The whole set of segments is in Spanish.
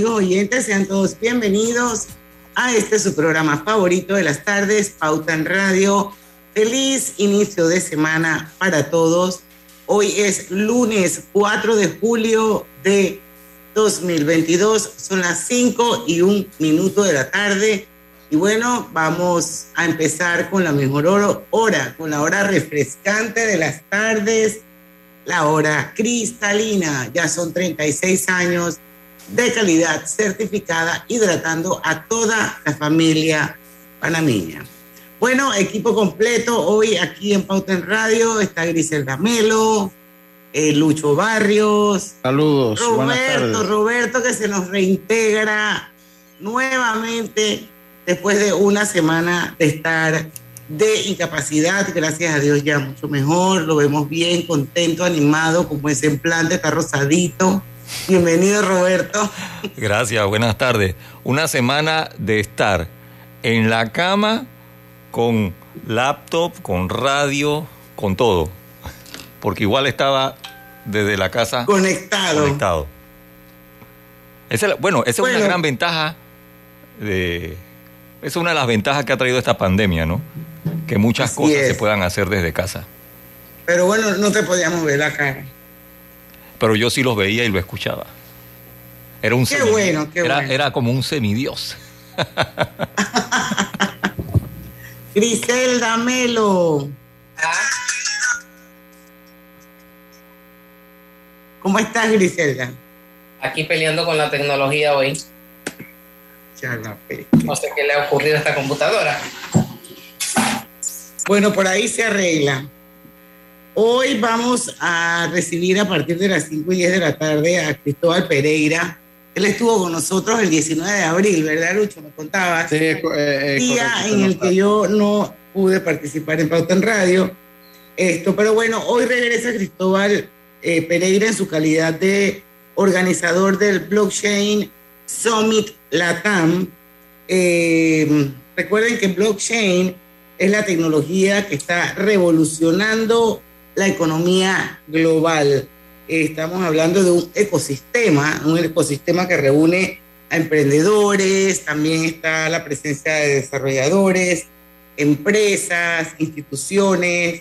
Amigos oyentes, sean todos bienvenidos a este su programa favorito de las tardes, Pauta en Radio. Feliz inicio de semana para todos. Hoy es lunes 4 de julio de 2022, son las 5 y un minuto de la tarde. Y bueno, vamos a empezar con la mejor hora, con la hora refrescante de las tardes, la hora cristalina. Ya son 36 años de calidad certificada, hidratando a toda la familia panameña. Bueno, equipo completo hoy aquí en Pauta en Radio está Griselda Melo, eh, Lucho Barrios. Saludos. Roberto, Roberto que se nos reintegra nuevamente después de una semana de estar de incapacidad, gracias a Dios ya mucho mejor, lo vemos bien, contento, animado, como ese implante, está rosadito. Bienvenido Roberto. Gracias, buenas tardes. Una semana de estar en la cama con laptop, con radio, con todo. Porque igual estaba desde la casa conectado. conectado. Esa, bueno, esa bueno. es una gran ventaja de... Es una de las ventajas que ha traído esta pandemia, ¿no? Que muchas cosas es. se puedan hacer desde casa. Pero bueno, no te podíamos ver la cara. Pero yo sí los veía y lo escuchaba. Era un Qué semi- bueno, qué era, bueno. era como un semidios. Griselda Melo. ¿Cómo estás, Griselda? aquí peleando con la tecnología hoy. Ya la No sé qué le ha ocurrido a esta computadora. Bueno, por ahí se arregla. Hoy vamos a recibir a partir de las 5 y 10 de la tarde a Cristóbal Pereira. Él estuvo con nosotros el 19 de abril, ¿verdad, Lucho? Me contabas. Sí, eh, día correcto, en el que yo no pude participar en Pauta en Radio. Esto, pero bueno, hoy regresa Cristóbal eh, Pereira en su calidad de organizador del Blockchain Summit Latam. Eh, recuerden que blockchain es la tecnología que está revolucionando la economía global. Estamos hablando de un ecosistema, un ecosistema que reúne a emprendedores, también está la presencia de desarrolladores, empresas, instituciones,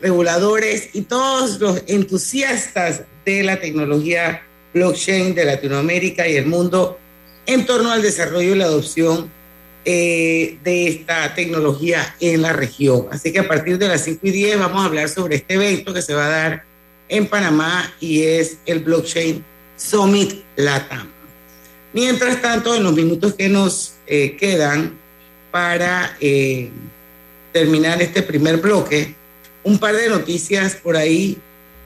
reguladores y todos los entusiastas de la tecnología blockchain de Latinoamérica y el mundo en torno al desarrollo y la adopción eh, de esta tecnología en la región. Así que a partir de las 5 y 10 vamos a hablar sobre este evento que se va a dar en Panamá y es el Blockchain Summit Latam. Mientras tanto, en los minutos que nos eh, quedan para eh, terminar este primer bloque, un par de noticias por ahí.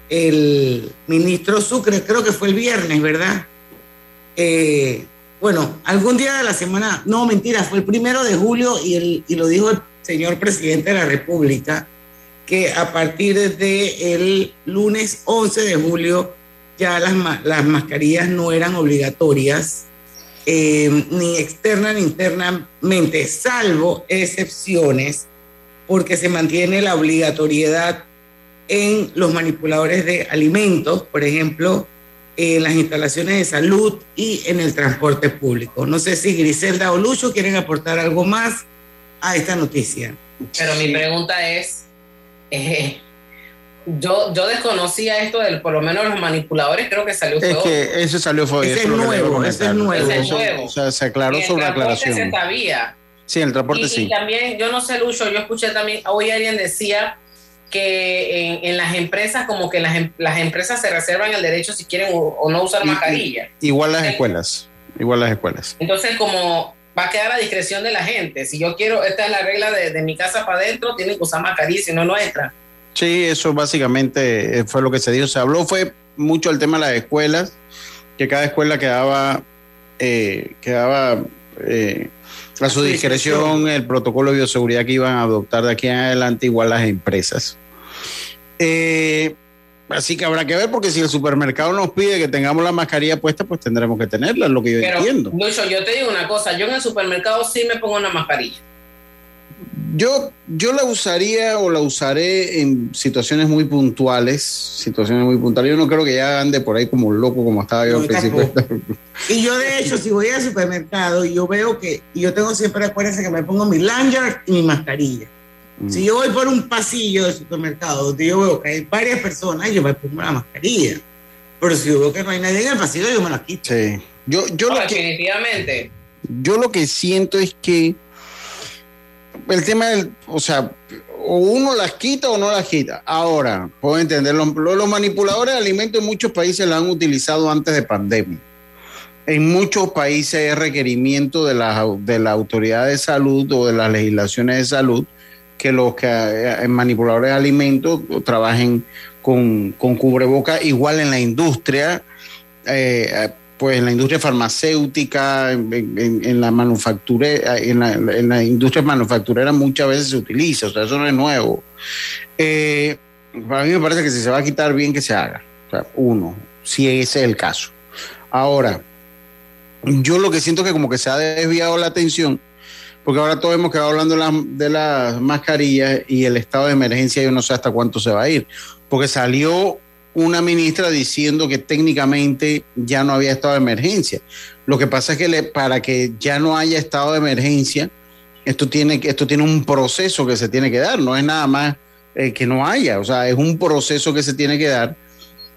El ministro Sucre, creo que fue el viernes, ¿verdad? Eh, bueno, algún día de la semana, no, mentira, fue el primero de julio y, el, y lo dijo el señor presidente de la República, que a partir de el lunes 11 de julio ya las, las mascarillas no eran obligatorias, eh, ni externa ni internamente, salvo excepciones, porque se mantiene la obligatoriedad en los manipuladores de alimentos, por ejemplo, en las instalaciones de salud y en el transporte público. No sé si Griselda o Lucho quieren aportar algo más a esta noticia. Pero mi pregunta es, eh, yo, yo desconocía esto del, por lo menos los manipuladores, creo que salió Es que eso salió fue Ese eso es nuevo, ese es nuevo. Ese es nuevo. O sea, se aclaró sobre la transporte se aclaración. sabía. Sí, el transporte Y, sí. y también, yo no sé, Lucho, yo escuché también, hoy alguien decía que en, en las empresas, como que las, em- las empresas se reservan el derecho si quieren o, o no usar mascarilla. Igual las escuelas. Igual las escuelas. Entonces, como va a quedar a discreción de la gente, si yo quiero, esta es la regla de, de mi casa para adentro, tienen que usar mascarilla, si no, no entra. Sí, eso básicamente eh, fue lo que se dijo. Se habló fue mucho el tema de las escuelas, que cada escuela quedaba eh, quedaba eh, a su discreción el protocolo de bioseguridad que iban a adoptar de aquí en adelante, igual las empresas. Eh, así que habrá que ver, porque si el supermercado nos pide que tengamos la mascarilla puesta, pues tendremos que tenerla, es lo que yo Pero, entiendo. Lucho, yo te digo una cosa, yo en el supermercado sí me pongo una mascarilla. Yo, yo la usaría o la usaré en situaciones muy puntuales, situaciones muy puntuales. Yo no creo que ya ande por ahí como un loco como estaba yo No, al principio. Y yo, de hecho, si voy al supermercado y yo veo que, y yo tengo siempre, acuérdense que me pongo mi lanyard y mi mascarilla. Mm. Si yo voy por un pasillo del supermercado donde yo veo que hay varias personas, yo me pongo la mascarilla. Pero si yo veo que no hay nadie en el pasillo, yo me la quito. Sí. Yo, yo, lo que, definitivamente. yo lo que siento es que el tema del, o sea, o uno las quita o no las quita. Ahora, puedo entender, los, manipuladores de alimentos en muchos países la han utilizado antes de pandemia. En muchos países es requerimiento de la, de autoridad de salud o de las legislaciones de salud que los que eh, manipuladores de alimentos trabajen con, con cubreboca, igual en la industria, eh, pues en la industria farmacéutica, en, la manufactura, en la, en la, industria manufacturera muchas veces se utiliza, o sea, eso no es nuevo. Eh, para mí me parece que si se va a quitar bien que se haga, o sea, uno, si ese es el caso. Ahora, yo lo que siento que como que se ha desviado la atención, porque ahora todos hemos quedado hablando de, la, de las mascarillas y el estado de emergencia, yo no sé hasta cuánto se va a ir, porque salió una ministra diciendo que técnicamente ya no había estado de emergencia. Lo que pasa es que para que ya no haya estado de emergencia, esto tiene, esto tiene un proceso que se tiene que dar, no es nada más eh, que no haya, o sea, es un proceso que se tiene que dar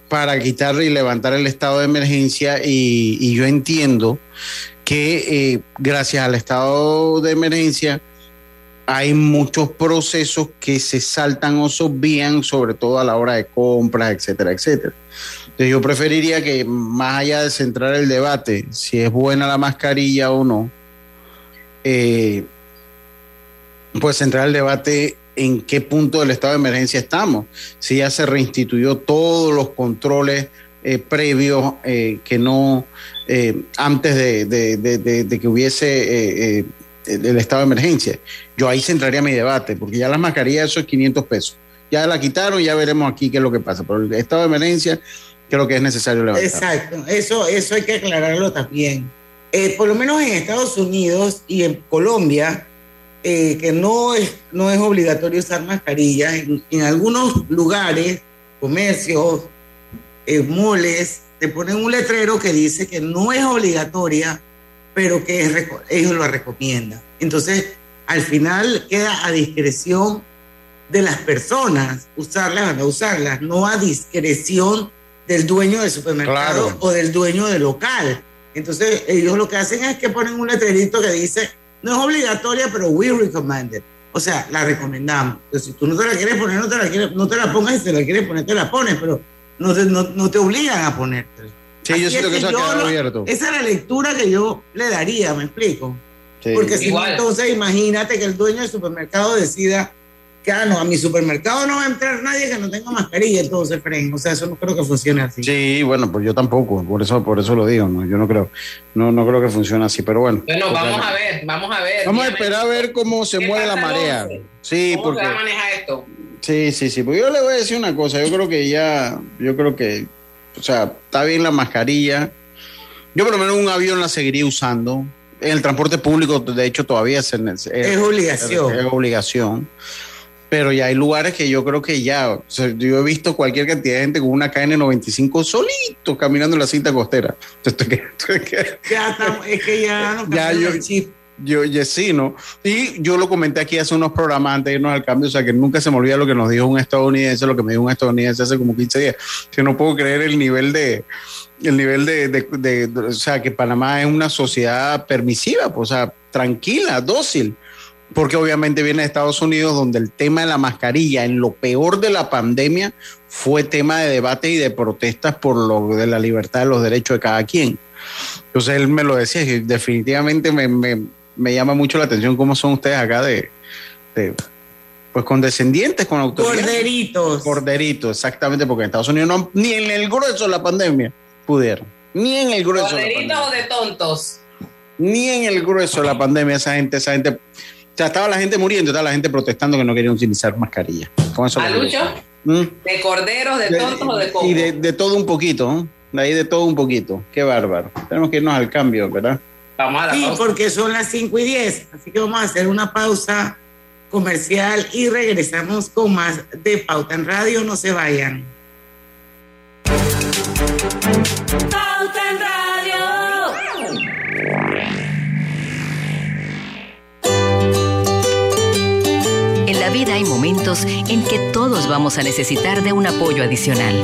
para quitar y levantar el estado de emergencia y, y yo entiendo que eh, gracias al estado de emergencia hay muchos procesos que se saltan o se sobre todo a la hora de compras, etcétera, etcétera. Entonces yo preferiría que más allá de centrar el debate, si es buena la mascarilla o no, eh, pues centrar el debate en qué punto del estado de emergencia estamos. Si ya se reinstituyó todos los controles eh, previos eh, que no, antes de, que hubiese el estado de emergencia. Yo ahí centraría mi debate, porque ya las mascarillas, es 500 pesos. Ya la quitaron, ya veremos aquí qué es lo que pasa. Pero el estado de emergencia, creo que es necesario levantar. Exacto, eso, eso hay que aclararlo también. Eh, por lo menos en Estados Unidos y en Colombia, eh, que no es, no es obligatorio usar mascarillas, en, en algunos lugares, comercios, eh, moles, te ponen un letrero que dice que no es obligatoria, pero que ellos lo recomiendan. Entonces, al final queda a discreción de las personas usarlas o no usarlas, no a discreción del dueño del supermercado claro. o del dueño del local. Entonces, ellos lo que hacen es que ponen un letrerito que dice, no es obligatoria, pero we recommend it. O sea, la recomendamos. Entonces, si tú no te la quieres poner, no te la, quieres, no te la pongas, y si te la quieres poner, te la pones, pero no te, no, no te obligan a ponértela. Sí, yo siento que, que eso ha quedado lo, abierto. Esa es la lectura que yo le daría, ¿me explico? Sí. Porque si no, entonces imagínate que el dueño del supermercado decida que ah, no, a mi supermercado no va a entrar nadie que no tenga mascarilla, entonces, Fren. O sea, eso no creo que funcione así. Sí, bueno, pues yo tampoco, por eso, por eso lo digo, ¿no? Yo no creo, no, no creo que funcione así, pero bueno. Bueno, vamos a ver, vamos a ver. Vamos a esperar a ver cómo se mueve la marea. Sí, ¿Cómo porque. se va a manejar esto? Sí, sí, sí. Pues yo le voy a decir una cosa, yo creo que ya, yo creo que, o sea, está bien la mascarilla. Yo por lo menos un avión la seguiría usando. En el transporte público, de hecho, todavía es, es, es obligación. Es, es, obligación. Pero ya hay lugares que yo creo que ya, o sea, yo he visto cualquier cantidad de gente con una KN95 solito caminando en la cinta costera. Entonces, ya estamos, es que ya no ya yo, el chip. Yo, yo, sí, ¿no? Y yo lo comenté aquí hace unos programas antes de irnos al cambio, o sea, que nunca se me olvida lo que nos dijo un estadounidense, lo que me dijo un estadounidense hace como 15 días. Que no puedo creer el nivel de, el nivel de, de, de, de, o sea, que Panamá es una sociedad permisiva, pues, o sea, tranquila, dócil, porque obviamente viene de Estados Unidos, donde el tema de la mascarilla, en lo peor de la pandemia, fue tema de debate y de protestas por lo de la libertad de los derechos de cada quien. Entonces él me lo decía, que definitivamente me, me, me llama mucho la atención cómo son ustedes acá de, de pues condescendientes con autoridades. Corderitos. Corderitos, exactamente, porque en Estados Unidos no, ni en el grueso de la pandemia pudieron. Ni en el grueso. de la ¿Corderitos o de tontos? Ni en el grueso de la pandemia esa gente, esa gente. O sea, estaba la gente muriendo, estaba la gente protestando que no querían utilizar mascarilla. Con eso. Mm. ¿De corderos, de tontos o de cocos? Y de, de todo un poquito, ¿no? De ahí de todo un poquito. Qué bárbaro. Tenemos que irnos al cambio, ¿verdad? Vamos a la Sí, pausa. porque son las 5 y 10. Así que vamos a hacer una pausa comercial y regresamos con más de Pauta en Radio. No se vayan. Pauta en Radio. En la vida hay momentos en que todos vamos a necesitar de un apoyo adicional.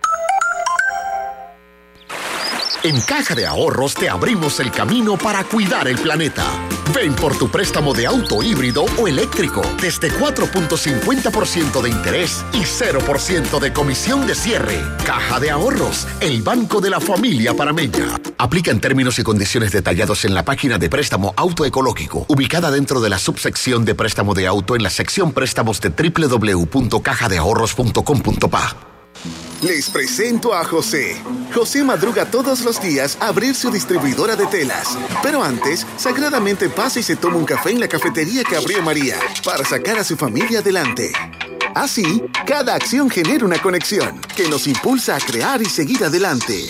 En Caja de Ahorros te abrimos el camino para cuidar el planeta. Ven por tu préstamo de auto híbrido o eléctrico desde 4.50% de interés y 0% de comisión de cierre. Caja de Ahorros, el banco de la familia parameña. Aplica en términos y condiciones detallados en la página de préstamo auto ecológico, ubicada dentro de la subsección de préstamo de auto en la sección préstamos de www.cajadeahorros.com.pa. Les presento a José. José madruga todos los días a abrir su distribuidora de telas. Pero antes, sagradamente pasa y se toma un café en la cafetería que abrió María para sacar a su familia adelante. Así, cada acción genera una conexión que nos impulsa a crear y seguir adelante.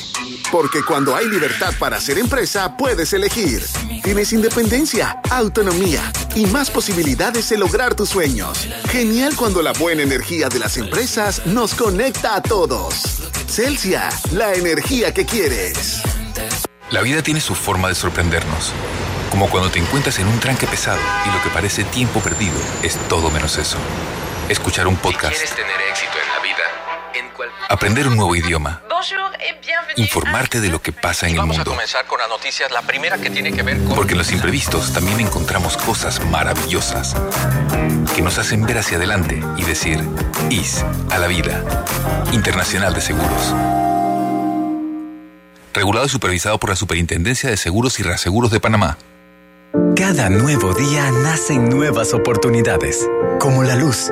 Porque cuando hay libertad para hacer empresa, puedes elegir. Tienes independencia, autonomía y más posibilidades de lograr tus sueños. Genial cuando la buena energía de las empresas nos conecta a todos. Celsia, la energía que quieres. La vida tiene su forma de sorprendernos. Como cuando te encuentras en un tranque pesado y lo que parece tiempo perdido es todo menos eso. Escuchar un podcast, tener éxito en aprender un nuevo idioma, Bonjour et bienvenue. informarte de lo que pasa en el Vamos a mundo. comenzar con las noticias. La primera que tiene que ver con... Porque en los imprevistos también encontramos cosas maravillosas que nos hacen ver hacia adelante y decir IS a la vida. Internacional de Seguros. Regulado y supervisado por la Superintendencia de Seguros y Reaseguros de Panamá. Cada nuevo día nacen nuevas oportunidades, como la luz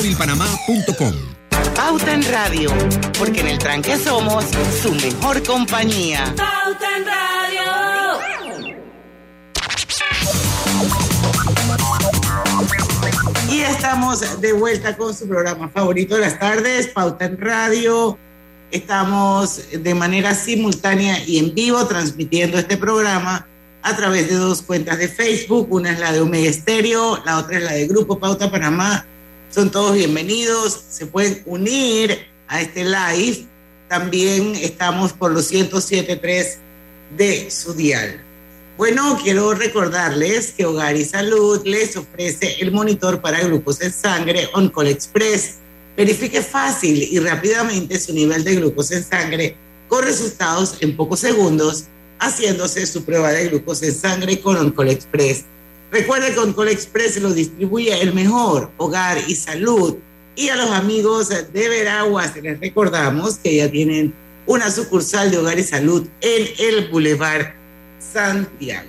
móvilpanamá.com. Pauta en Radio, porque en el tranque somos su mejor compañía. Pauta en Radio. Y estamos de vuelta con su programa favorito de las tardes, Pauta en Radio. Estamos de manera simultánea y en vivo transmitiendo este programa a través de dos cuentas de Facebook. Una es la de Omega Estéreo, la otra es la de Grupo Pauta Panamá. Son todos bienvenidos, se pueden unir a este live. También estamos por los 107.3 de su dial. Bueno, quiero recordarles que Hogar y Salud les ofrece el monitor para glucosa en sangre OnCall Express. Verifique fácil y rápidamente su nivel de glucosa en sangre con resultados en pocos segundos haciéndose su prueba de glucosa en sangre con OnCall Express. Recuerde que OnCall Express lo distribuye el mejor Hogar y Salud. Y a los amigos de Veraguas les recordamos que ya tienen una sucursal de Hogar y Salud en el Boulevard Santiago.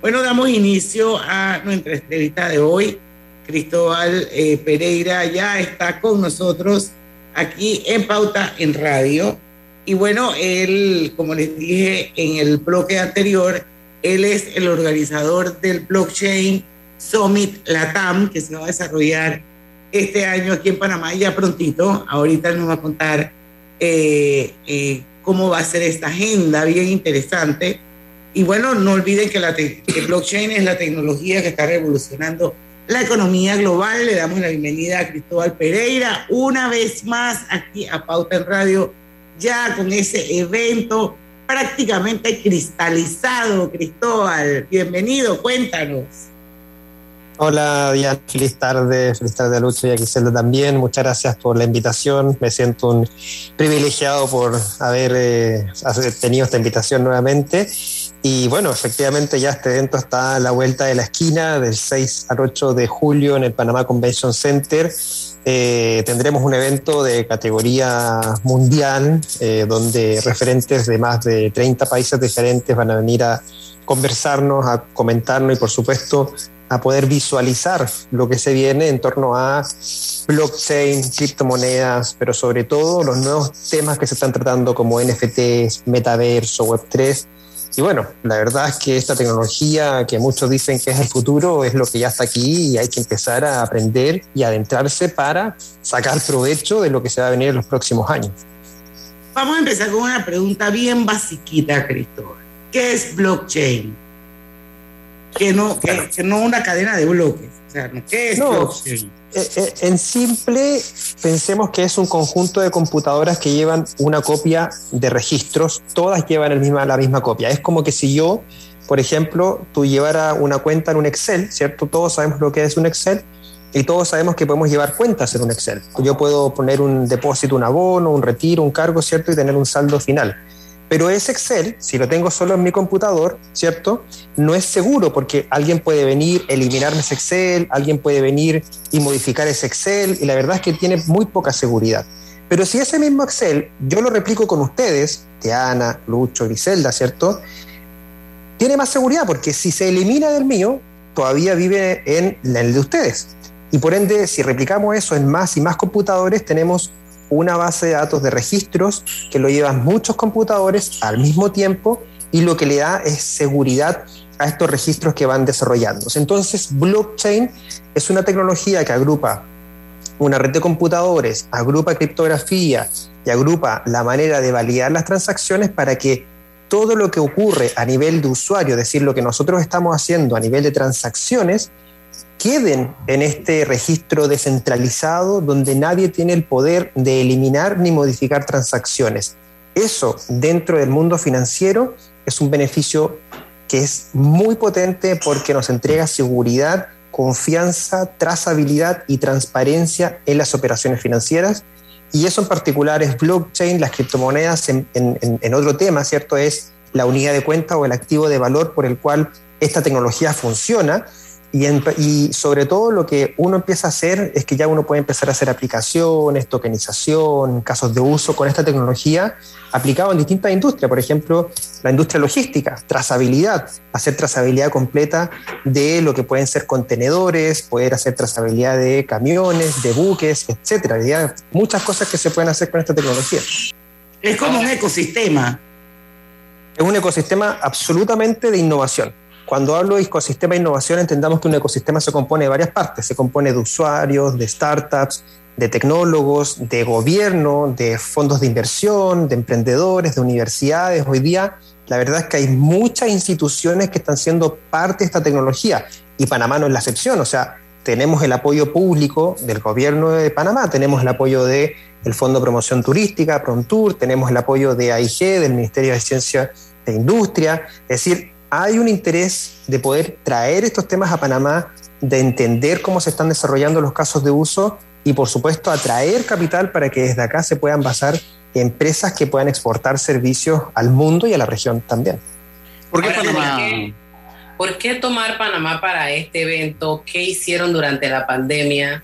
Bueno, damos inicio a nuestra entrevista de hoy. Cristóbal eh, Pereira ya está con nosotros aquí en Pauta en Radio. Y bueno, él, como les dije en el bloque anterior, él es el organizador del Blockchain Summit Latam, que se va a desarrollar este año aquí en Panamá, ya prontito. Ahorita nos va a contar eh, eh, cómo va a ser esta agenda, bien interesante. Y bueno, no olviden que la que blockchain es la tecnología que está revolucionando la economía global. Le damos la bienvenida a Cristóbal Pereira una vez más aquí a Pauta en Radio, ya con ese evento prácticamente cristalizado. Cristóbal, bienvenido, cuéntanos. Hola Diana, feliz tarde, feliz tarde a Lucho y a Griselda también. Muchas gracias por la invitación. Me siento un privilegiado por haber eh, tenido esta invitación nuevamente. Y bueno, efectivamente ya este evento está a la vuelta de la esquina del 6 al 8 de julio en el Panamá Convention Center. Eh, tendremos un evento de categoría mundial eh, donde referentes de más de 30 países diferentes van a venir a conversarnos, a comentarnos y por supuesto a poder visualizar lo que se viene en torno a blockchain, criptomonedas, pero sobre todo los nuevos temas que se están tratando como NFTs, metaverso, Web3. Y bueno, la verdad es que esta tecnología que muchos dicen que es el futuro es lo que ya está aquí y hay que empezar a aprender y adentrarse para sacar provecho de lo que se va a venir en los próximos años. Vamos a empezar con una pregunta bien basiquita, Cristóbal. ¿Qué es blockchain? que no, que, que no una cadena de bloques. O sea, ¿qué es No, blockchain? Eh, eh, En simple, pensemos que es un conjunto de computadoras que llevan una copia de registros, todas llevan la misma copia. Es como que si yo, por ejemplo, tú llevara una cuenta en un Excel, ¿cierto? Todos sabemos lo que es un Excel y todos sabemos que podemos llevar cuentas en un Excel. Yo puedo poner un depósito, un abono, un retiro, un cargo, ¿cierto? Y tener un saldo final. Pero ese Excel, si lo tengo solo en mi computador, ¿cierto? No es seguro porque alguien puede venir, eliminarme ese Excel, alguien puede venir y modificar ese Excel, y la verdad es que tiene muy poca seguridad. Pero si ese mismo Excel yo lo replico con ustedes, Diana, Lucho, Griselda, ¿cierto? Tiene más seguridad porque si se elimina del mío, todavía vive en el de ustedes. Y por ende, si replicamos eso en más y más computadores, tenemos una base de datos de registros que lo llevan muchos computadores al mismo tiempo y lo que le da es seguridad a estos registros que van desarrollándose. Entonces, blockchain es una tecnología que agrupa una red de computadores, agrupa criptografía y agrupa la manera de validar las transacciones para que todo lo que ocurre a nivel de usuario, es decir, lo que nosotros estamos haciendo a nivel de transacciones, queden en este registro descentralizado donde nadie tiene el poder de eliminar ni modificar transacciones. Eso dentro del mundo financiero es un beneficio que es muy potente porque nos entrega seguridad, confianza, trazabilidad y transparencia en las operaciones financieras. Y eso en particular es blockchain, las criptomonedas en, en- en- otro tema, ¿cierto? Es la unidad de cuenta o el activo de valor por el cual esta tecnología funciona Y, en- y sobre todo lo que uno empieza a hacer es que ya uno puede empezar a hacer aplicaciones, tokenización, casos de uso con esta tecnología aplicado en distintas industrias. Por ejemplo, la industria logística, trazabilidad, hacer trazabilidad completa de lo que pueden ser contenedores, poder hacer trazabilidad de camiones, de buques, etcétera. Muchas cosas que se pueden hacer con esta tecnología. Es como un ecosistema. Es un ecosistema absolutamente de innovación. Cuando hablo de ecosistema de innovación, entendamos que un ecosistema se compone de varias partes. Se compone de usuarios, de startups, de tecnólogos, de gobierno, de fondos de inversión, de emprendedores, de universidades. Hoy día, la verdad es que hay muchas instituciones que están siendo parte de esta tecnología y Panamá no es la excepción. O sea, tenemos el apoyo público del gobierno de Panamá, tenemos el apoyo del el Fondo de Promoción Turística, PRONTUR, tenemos el apoyo de AIG, del Ministerio de Ciencia e Industria. Es decir, hay un interés de poder traer estos temas a Panamá, de entender cómo se están desarrollando los casos de uso y, por supuesto, atraer capital para que desde acá se puedan basar empresas que puedan exportar servicios al mundo y a la región también. ¿Por qué Ahora, Panamá? ¿por qué- ¿Por qué tomar Panamá para este evento? ¿Qué hicieron durante la pandemia?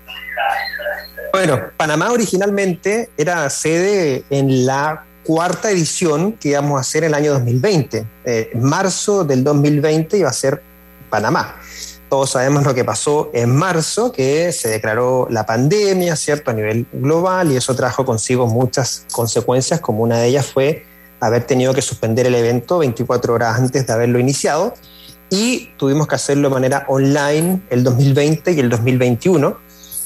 Bueno, Panamá originalmente era sede en la cuarta edición que íbamos a hacer el año 2020. Eh, marzo del 2020 iba a ser Panamá. Todos sabemos lo que pasó en marzo, que se declaró la pandemia, ¿cierto?, a nivel global y eso trajo consigo muchas consecuencias, como una de ellas fue haber tenido que suspender el evento 24 horas antes de haberlo iniciado y tuvimos que hacerlo de manera online el 2020 y el 2021.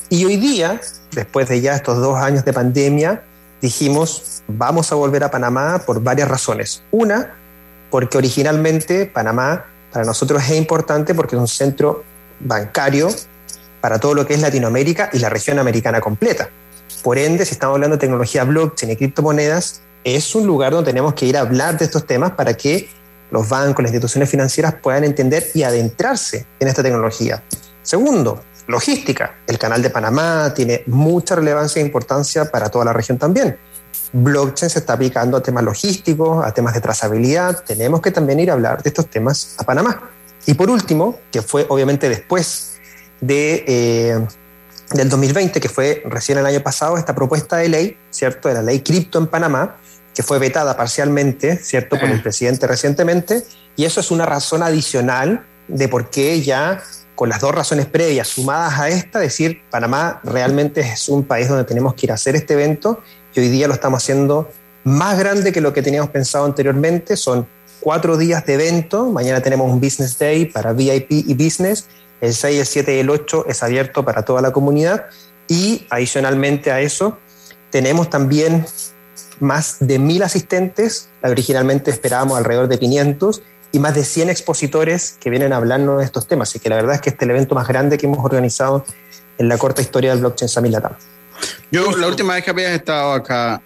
Y hoy día, después de ya estos dos años de pandemia, dijimos, vamos a volver a Panamá por varias razones. Una, porque originalmente Panamá para nosotros es importante porque es un centro bancario para todo lo que es Latinoamérica y la región americana completa. Por ende, si estamos hablando de tecnología blockchain y criptomonedas, es un lugar donde tenemos que ir a hablar de estos temas para que los bancos, las instituciones financieras puedan entender y adentrarse en esta tecnología. Segundo, logística. El canal de Panamá tiene mucha relevancia e importancia para toda la región también. Blockchain se está aplicando a temas logísticos, a temas de trazabilidad. Tenemos que también ir a hablar de estos temas a Panamá. Y por último, que fue obviamente después de, eh, del 2020, que fue recién el año pasado, esta propuesta de ley, ¿cierto? De la ley cripto en Panamá, que fue vetada parcialmente, ¿cierto? Por el presidente recientemente. Y eso es una razón adicional de por qué ya con las dos razones previas sumadas a esta, decir, Panamá realmente es un país donde tenemos que ir a hacer este evento y hoy día lo estamos haciendo más grande que lo que teníamos pensado anteriormente. Son cuatro días de evento. Mañana tenemos un Business Day para VIP y Business. El 6, el 7 y el 8 es abierto para toda la comunidad. Y adicionalmente a eso, tenemos también más de mil asistentes. Originalmente esperábamos alrededor de 500 y más de 100 expositores que vienen a hablarnos de estos temas. Así que la verdad es que este es el evento más grande que hemos organizado en la corta historia del blockchain Summit Latam. Yo la última vez que habías estado acá,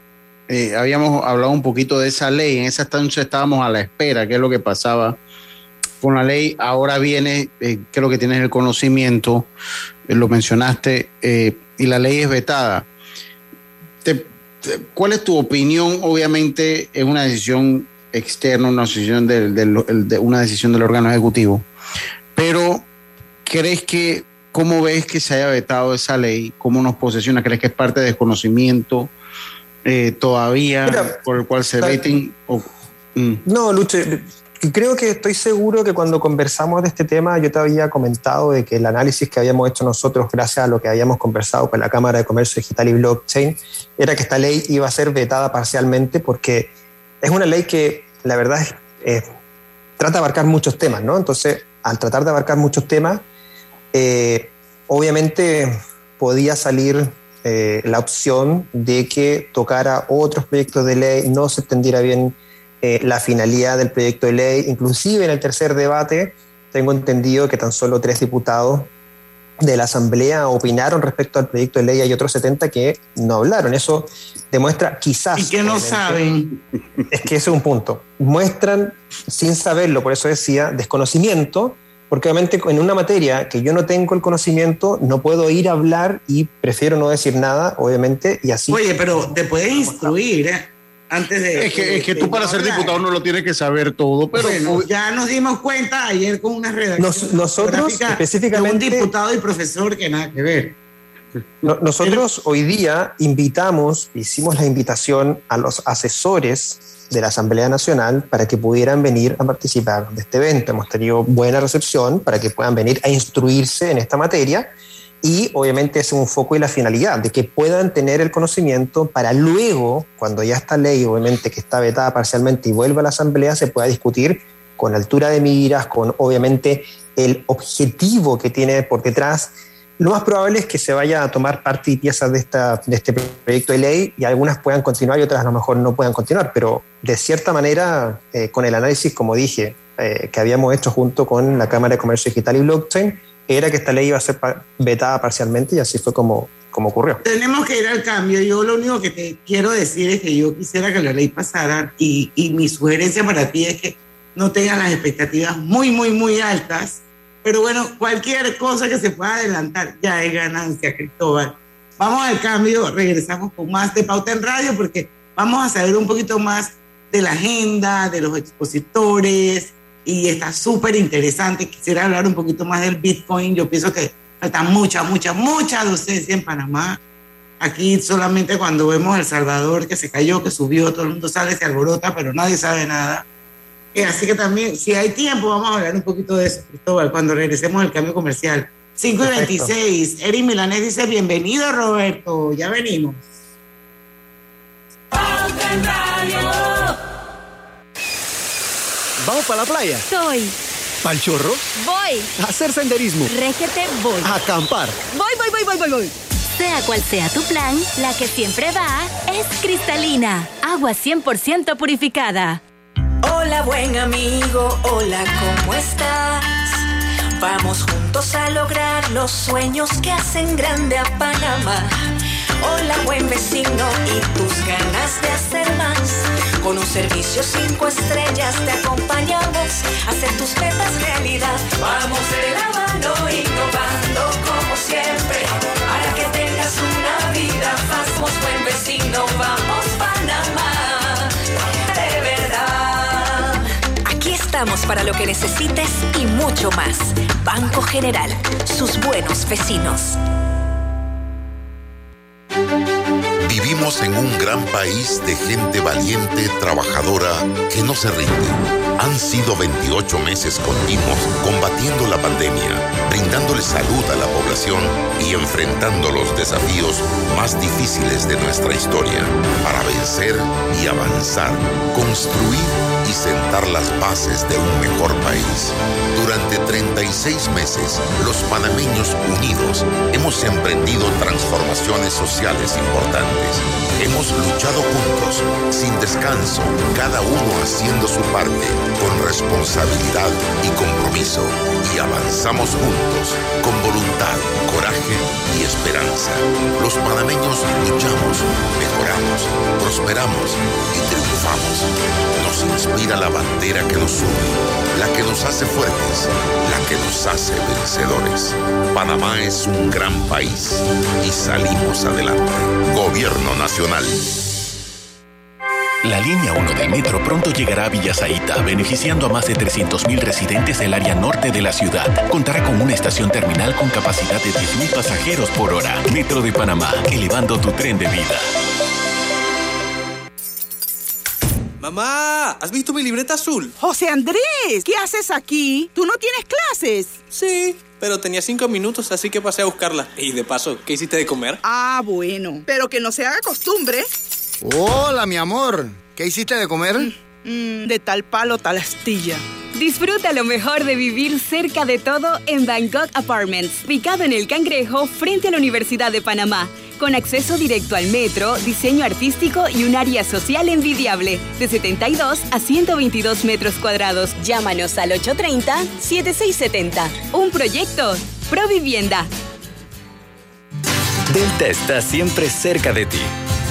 eh, habíamos hablado un poquito de esa ley. En esa estancia estábamos a la espera, qué es lo que pasaba con la ley. Ahora viene, eh, creo que tienes el conocimiento, eh, lo mencionaste, eh, y la ley es vetada. Te- te- ¿Cuál es tu opinión? Obviamente es una decisión externa, una decisión del, del- el- de una decisión del órgano ejecutivo, pero ¿crees que cómo ves que se haya vetado esa ley? ¿Cómo nos posesiona? ¿Crees que es parte de desconocimiento eh, todavía por el cual se veten? O, mm. No, Lucho, creo que estoy seguro que cuando conversamos de este tema, yo te había comentado de que el análisis que habíamos hecho nosotros, gracias a lo que habíamos conversado con la Cámara de Comercio Digital y Blockchain, era que esta ley iba a ser vetada parcialmente porque es una ley que, la verdad, trata de abarcar muchos temas, ¿no? Entonces, al tratar de abarcar muchos temas, eh, obviamente podía salir eh, la opción de que tocara otros proyectos de ley, no se entendiera bien eh, la finalidad del proyecto de ley. Inclusive en el tercer debate tengo entendido que tan solo tres diputados de la Asamblea opinaron respecto al proyecto de ley, hay otros 70 que no hablaron. Eso demuestra quizás... Y que no saben. Es que ese es un punto. Muestran, sin saberlo, por eso decía, desconocimiento, porque obviamente en una materia que yo no tengo el conocimiento, no puedo ir a hablar y prefiero no decir nada, obviamente, y así... Oye, pero te puedes instruir, ¿eh? Antes de... Es que, es que de- tú para de ser hablar. diputado no lo tienes que saber todo, pero Bueno, ya nos dimos cuenta ayer con una redacción Nos- nosotros, específicamente- de un diputado y profesor que nada que ver. No- Nosotros hoy día invitamos, hicimos la invitación a los asesores de la Asamblea Nacional para que pudieran venir a participar de este evento. Hemos tenido buena recepción para que puedan venir a instruirse en esta materia y obviamente es un foco y la finalidad de que puedan tener el conocimiento para luego, cuando ya esta ley obviamente que está vetada parcialmente y vuelva a la Asamblea, se pueda discutir con altura de miras, con obviamente el objetivo que tiene por detrás. Lo más probable es que se vaya a tomar parte y piezas de, esta, de este proyecto de ley y algunas puedan continuar y otras a lo mejor no puedan continuar, pero de cierta manera, eh, con el análisis, como dije, eh, que habíamos hecho junto con la Cámara de Comercio Digital y Blockchain, era que esta ley iba a ser vetada parcialmente y así fue como, como ocurrió. Tenemos que ir al cambio. Yo lo único que te quiero decir es que yo quisiera que la ley pasara y, y mi sugerencia para ti es que no tengas las expectativas muy, muy, muy altas. Pero bueno, cualquier cosa que se pueda adelantar ya es ganancia, Cristóbal. Vamos al cambio, regresamos con más de Pauta en Radio porque vamos a saber un poquito más de la agenda, de los expositores y está súper interesante. Quisiera hablar un poquito más del Bitcoin. Yo pienso que falta mucha, mucha, mucha docencia en Panamá. Aquí solamente cuando vemos El Salvador que se cayó, que subió, todo el mundo sale, se alborota, pero nadie sabe nada. Eh, así que también, si hay tiempo, vamos a hablar un poquito de eso, Cristóbal, cuando regresemos al cambio comercial. 5 y Perfecto. 26. Eric Milanés dice, bienvenido Roberto, ya venimos. Pauta en Radio. ¿Vamos para la playa? Soy. ¿Pal chorro? Voy. ¿A hacer senderismo? Régete, voy. ¿A acampar? Voy, voy, voy, voy, voy, voy. Sea cual sea tu plan, la que siempre va es cristalina. Agua 100% purificada. Hola buen amigo, hola, ¿cómo estás? Vamos juntos a lograr los sueños que hacen grande a Panamá. Hola buen vecino y tus ganas de hacer más. Con un servicio cinco estrellas te acompañamos a hacer tus metas realidad. Vamos de la mano innovando como siempre para que tengas una vida fácil. Somos buen vecino, vamos Panamá. De verdad. Aquí estamos para lo que necesites y mucho más. Banco General, sus buenos vecinos. Vivimos en un gran país de gente valiente, trabajadora, que no se rinde. Han sido 28 meses continuos combatiendo la pandemia, brindándole salud a la población y enfrentando los desafíos más difíciles de nuestra historia para vencer y avanzar, construir y sentar las bases de un mejor país. Durante 36 meses, los panameños unidos hemos emprendido transformaciones sociales importantes. Hemos luchado juntos, sin descanso, cada uno haciendo su parte, con responsabilidad y compromiso. Y avanzamos juntos, con voluntad, coraje y esperanza. Los panameños luchamos, mejoramos, prosperamos y triunfamos. Nos inspira la bandera que nos une, la que nos hace fuertes, la que nos hace vencedores. Panamá es un gran país y salimos adelante. Gobierno Nacional. La línea 1 del metro pronto llegará a Villasaita, beneficiando a más de 300.000 residentes del área norte de la ciudad. Contará con una estación terminal con capacidad de 10.000 pasajeros por hora. Metro de Panamá, elevando tu tren de vida. Mamá, ¿has visto mi libreta azul? José Andrés, ¿qué haces aquí? ¿Tú no tienes clases? Sí, pero tenía cinco minutos, así que pasé a buscarla. Y de paso, ¿qué hiciste de comer? Ah, bueno, pero que no se haga costumbre. Hola, mi amor. ¿Qué hiciste de comer? Mm, de tal palo, tal astilla. Disfruta lo mejor de vivir cerca de todo en Bangkok Apartments, ubicado en el Cangrejo frente a la Universidad de Panamá, con acceso directo al metro, diseño artístico y un área social envidiable, de 72 a 122 metros cuadrados. Llámanos al 830-7670. Un proyecto, Provivienda. Delta está siempre cerca de ti.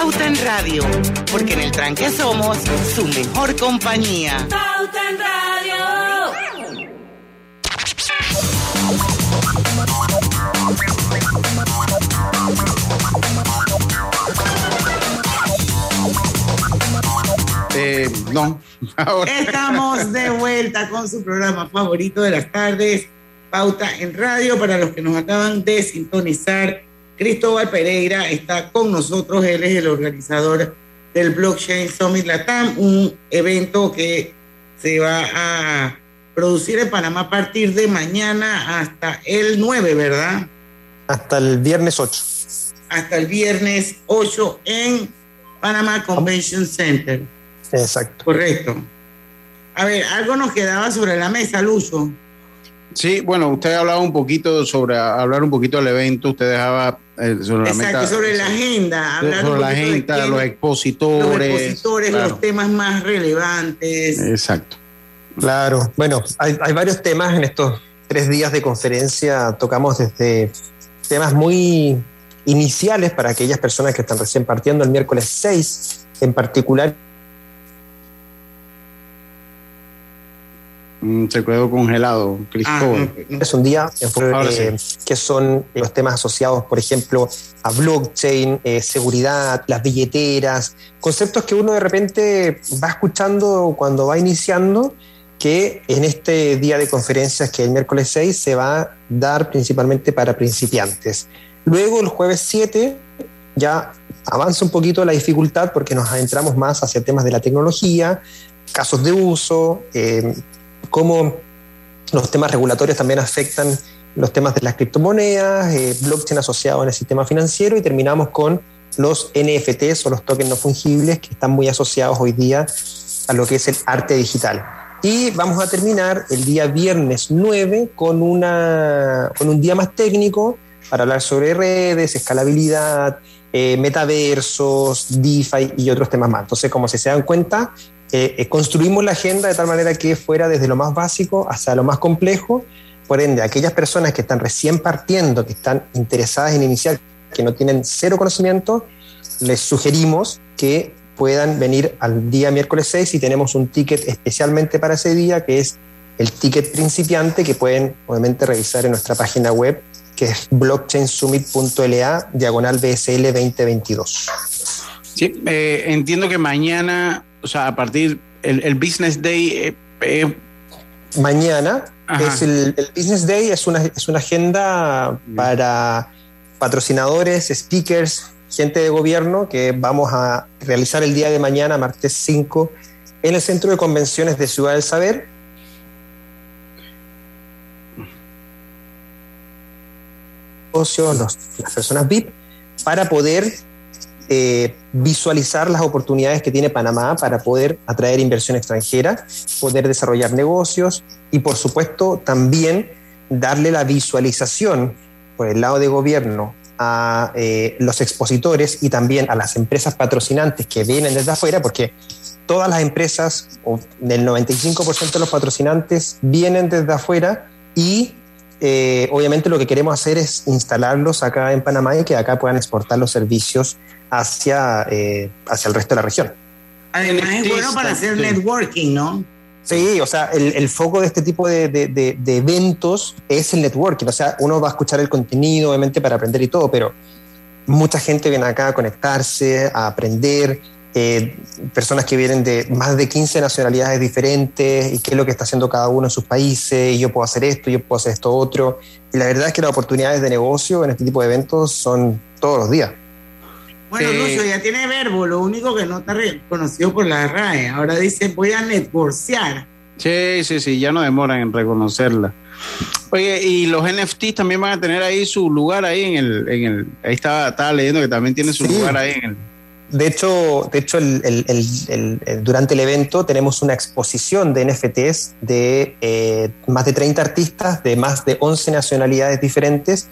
Pauta en Radio, porque en el tranque somos su mejor compañía. Pauta en Radio. Eh, no. Estamos de vuelta con su programa favorito de las tardes, Pauta en Radio. Para los que nos acaban de sintonizar, Cristóbal Pereira está con nosotros. Él es el organizador del Blockchain Summit Latam, un evento que se va a producir en Panamá a partir de mañana hasta el 9, ¿verdad? Hasta el viernes 8. Hasta el viernes 8 en Panamá Convention Center. Exacto. Correcto. A ver, algo nos quedaba sobre la mesa, Lucho. Sí, bueno, usted hablaba un poquito sobre hablar un poquito del evento, usted dejaba eh, sobre la meta, sobre la agenda, hablar sobre un la poquito de agenda, quién- los expositores. los expositores, claro. los temas más relevantes. Exacto. Claro, bueno, hay, hay varios temas en estos tres días de conferencia. Tocamos desde temas muy iniciales para aquellas personas que están recién partiendo el miércoles 6, en particular se quedó congelado, Cristóbal. Es un día en- Ahora eh, que son los temas asociados, por ejemplo, a blockchain, eh, seguridad, las billeteras, conceptos que uno de repente va escuchando cuando va iniciando, que en este día de conferencias, que es el miércoles 6, se va a dar principalmente para principiantes. Luego, el jueves 7, ya avanza un poquito la dificultad porque nos adentramos más hacia temas de la tecnología, casos de uso, eh, cómo los temas regulatorios también afectan los temas de las criptomonedas, eh, blockchain asociado en el sistema financiero y terminamos con los NFTs o los tokens no fungibles que están muy asociados hoy día a lo que es el arte digital. Y vamos a terminar el día viernes 9 con, una, con un día más técnico para hablar sobre redes, escalabilidad, eh, metaversos, DeFi y otros temas más. Entonces, como se dan cuenta, eh, eh, construimos la agenda de tal manera que fuera desde lo más básico hasta lo más complejo. Por ende, aquellas personas que están recién partiendo, que están interesadas en iniciar, que no tienen cero conocimiento, les sugerimos que puedan venir al día miércoles 6 y tenemos un ticket especialmente para ese día, que es el ticket principiante, que pueden obviamente revisar en nuestra página web, que es blockchainsummit.la, diagonal BSL 2022. Sí, eh, entiendo que mañana, o sea, a partir el, el Business Day eh, eh, Mañana Ajá. es el, el Business Day, es una, es una agenda para patrocinadores, speakers, gente de gobierno que vamos a realizar el día de mañana, martes 5, en el Centro de Convenciones de Ciudad del Saber. Los- las personas VIP, para poder eh, visualizar las oportunidades que tiene Panamá para poder atraer inversión extranjera, poder desarrollar negocios y, por supuesto, también darle la visualización por el lado de gobierno a eh, los expositores y también a las empresas patrocinantes que vienen desde afuera, porque todas las empresas, o del 95% de los patrocinantes, vienen desde afuera y eh, obviamente lo que queremos hacer es instalarlos acá en Panamá y que acá puedan exportar los servicios hacia, eh, hacia el resto de la región. Además es bueno para hacer networking, ¿no? Sí, o sea, el, el foco de este tipo de, de- de- de eventos es el networking. O sea, uno va a escuchar el contenido, obviamente, para aprender y todo, pero mucha gente viene acá a conectarse, a aprender. Eh, personas que vienen de más de 15 nacionalidades diferentes y qué es lo que está haciendo cada uno en sus países, y yo puedo hacer esto, yo puedo hacer esto otro. Y la verdad es que las oportunidades de negocio en este tipo de eventos son todos los días. Bueno, Eh, Lucio ya tiene verbo, lo único que no está reconocido por la RAE. Ahora dice, voy a networcear. Sí, sí, sí, ya no demoran en reconocerla. Oye, y los NFTs también van a tener ahí su lugar ahí en el, en el ahí estaba, estaba leyendo que también tiene su Sí. lugar ahí en el De hecho, de hecho durante el evento tenemos una exposición de NFTs de eh, más de 30 artistas de más de 11 nacionalidades diferentes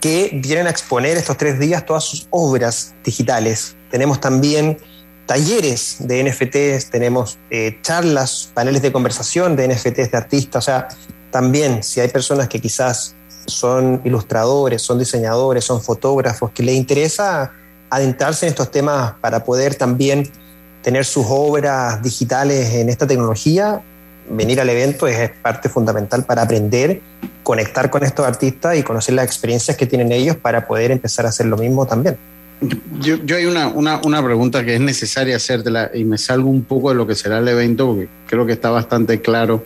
que vienen a exponer estos tres días todas sus obras digitales. Tenemos también talleres de NFTs, tenemos eh, charlas, paneles de conversación de NFTs de artistas. O sea, también si hay personas que quizás son ilustradores, son diseñadores, son fotógrafos, que les interesa adentrarse en estos temas para poder también tener sus obras digitales en esta tecnología, venir al evento es parte fundamental para aprender, conectar con estos artistas y conocer las experiencias que tienen ellos para poder empezar a hacer lo mismo también. Yo, hay una, una, una, pregunta que es necesaria hacértela y me salgo un poco de lo que será el evento porque creo que está bastante claro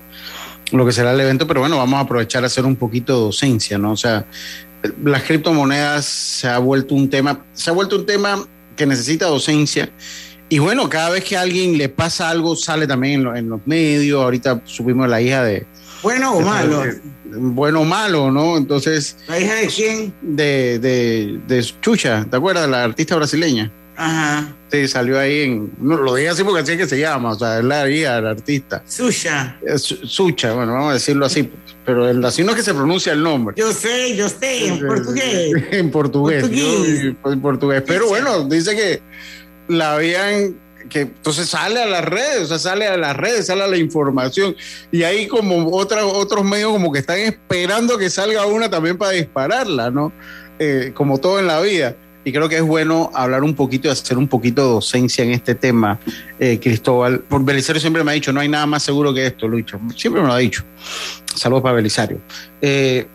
lo que será el evento, pero bueno, vamos a aprovechar a hacer un poquito de docencia, ¿no? O sea, las criptomonedas se ha vuelto un tema, se ha vuelto un tema que necesita docencia. Y bueno, cada vez que a alguien le pasa algo, sale también en, los medios. Ahorita subimos la hija de. Bueno o malo. bueno o malo, ¿no? Entonces. ¿La hija de quién? De, de, de Chucha, ¿te acuerdas? La artista brasileña. Ajá. Sí, salió ahí en. No, lo dije así porque así es que se llama, o sea, es la hija del artista. Sucha. Sucha, bueno, vamos a decirlo así, pero así no es que se pronuncia el nombre. Yo sé, yo sé, en portugués. en portugués. en portugués. Pero bueno, dice que la habían que entonces sale a las redes, o sea, sale a las redes, sale a la información. Y ahí como otra, otros medios como que están esperando que salga una también para dispararla, ¿no? Eh, como todo en la vida y creo que es bueno hablar un poquito y hacer un poquito de docencia en este tema, eh, Cristóbal. Por Belisario siempre me ha dicho, no hay nada más seguro que esto, Lucho. Siempre me lo ha dicho. Saludos para Belisario. Eh,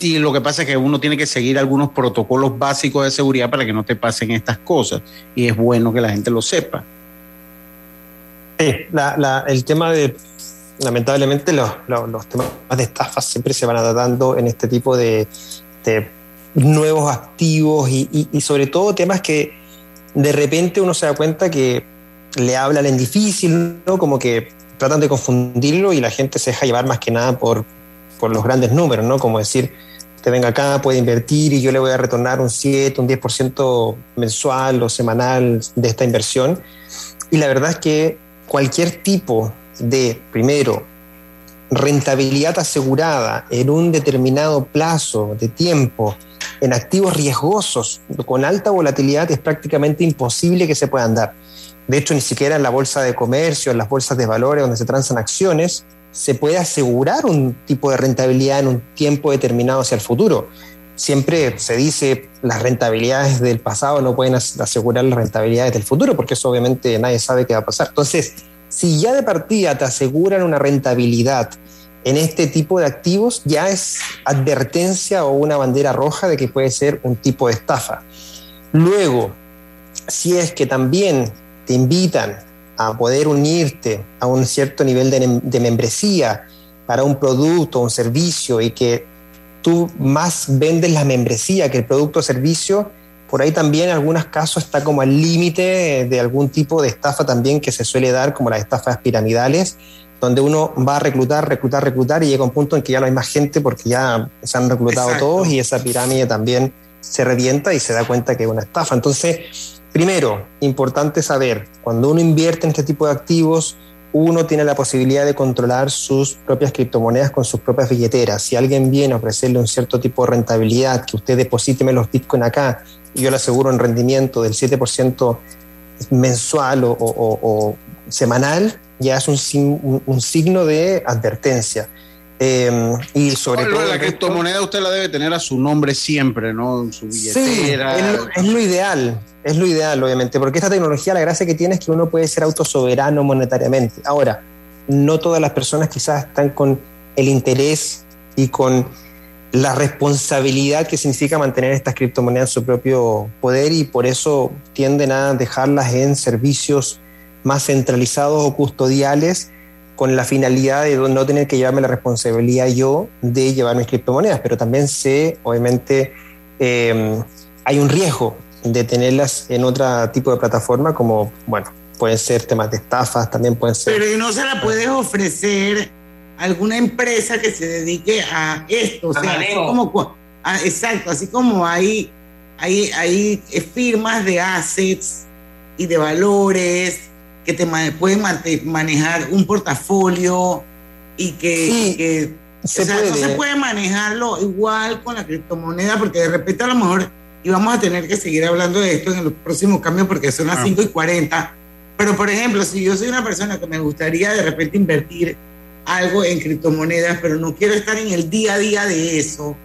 y lo que pasa es que uno tiene que seguir algunos protocolos básicos de seguridad para que no te pasen estas cosas. Y es bueno que la gente lo sepa. Sí, el tema de, lamentablemente, los, los, temas de estafas siempre se van adaptando en este tipo de nuevos activos y, sobre todo temas que de repente uno se da cuenta que le hablan en difícil. Como que tratan de confundirlo y la gente se deja llevar más que nada por, por los grandes números, ¿no? Como decir, te venga acá, puede invertir y yo le voy a retornar un 7, un 10% mensual o semanal de esta inversión. Y la verdad es que cualquier tipo de, primero, rentabilidad asegurada en un determinado plazo de tiempo, en activos riesgosos con alta volatilidad es prácticamente imposible que se puedan dar. De hecho, ni siquiera en la bolsa de comercio, en las bolsas de valores donde se transan acciones, se puede asegurar un tipo de rentabilidad en un tiempo determinado hacia el futuro. Siempre se dice las rentabilidades del pasado no pueden asegurar las rentabilidades del futuro, porque eso obviamente nadie sabe qué va a pasar. Entonces, si ya de partida te aseguran una rentabilidad en este tipo de activos ya es advertencia o una bandera roja de que puede ser un tipo de estafa. Luego, si es que también te invitan a poder unirte a un cierto nivel de, membresía para un producto o un servicio y que tú más vendes la membresía que el producto o servicio, por ahí también en algunos casos está como al límite de algún tipo de estafa también que se suele dar, como las estafas piramidales, donde uno va a reclutar, reclutar, reclutar y llega un punto en que ya no hay más gente porque ya se han reclutado todos y esa pirámide también se revienta y se da cuenta que es una estafa. Entonces, primero, importante saber, cuando uno invierte en este tipo de activos, uno tiene la posibilidad de controlar sus propias criptomonedas con sus propias billeteras. Si alguien viene a ofrecerle un cierto tipo de rentabilidad, que usted deposíteme los bitcoins acá y yo le aseguro un rendimiento del 7% mensual o semanal, ya es un, un, signo de advertencia. Eh, y sobre todo. La criptomoneda usted la debe tener a su nombre siempre, ¿no? En su billetera. Sí, es, lo, ideal, es lo ideal, obviamente, porque esta tecnología, la gracia que tiene es que uno puede ser autosoberano monetariamente. Ahora, no todas las personas quizás están con el interés y con la responsabilidad que significa mantener estas criptomonedas en su propio poder y por eso tienden a dejarlas en servicios más centralizados o custodiales con la finalidad de no tener que llevarme la responsabilidad yo de llevar mis criptomonedas, pero también sé, obviamente, em, hay un riesgo de tenerlas en otro tipo de plataforma, como, bueno, pueden ser temas de estafas, también pueden ser... Pero no se la puedes ofrecer alguna empresa que se dedique a esto, o sea, así como, exacto, así como hay, hay, hay firmas de assets y de valores, que te pueden manejar un portafolio y que, que- se o sea, no puede. se puede manejarlo igual con la criptomoneda porque de repente a lo mejor y vamos a tener que seguir hablando de esto en los próximos cambios porque son las Ah. 5 y 40. Pero por ejemplo, si yo soy una persona que me gustaría de repente invertir algo en criptomonedas, pero no quiero estar en el día a día de eso,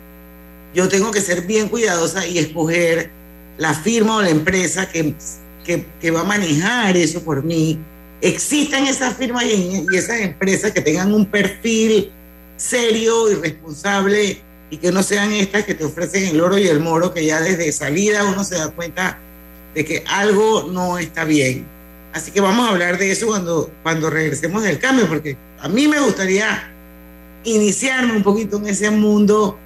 yo tengo que ser bien cuidadosa y escoger la firma o la empresa que, que, que va a manejar eso por mí. Existan esas firmas y, y esas empresas que tengan un perfil serio y responsable y que no sean estas que te ofrecen el oro y el moro, que ya desde salida uno se da cuenta de que algo no está bien. Así que vamos a hablar de eso cuando, cuando regresemos del cambio, porque a mí me gustaría iniciarme un poquito en ese mundo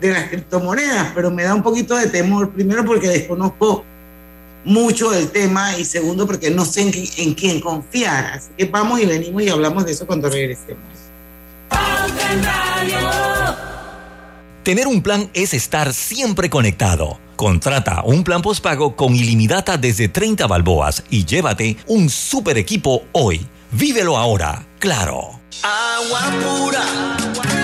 de las criptomonedas, pero me da un poquito de temor, primero porque desconozco mucho del tema y segundo porque no sé en, qui- en quién confiar. Así que vamos y venimos y hablamos de eso cuando regresemos. Tener un plan es estar siempre conectado. Contrata un plan postpago con ilimitada desde 30 balboas y llévate un super equipo hoy. Vívelo ahora, claro. Agua pura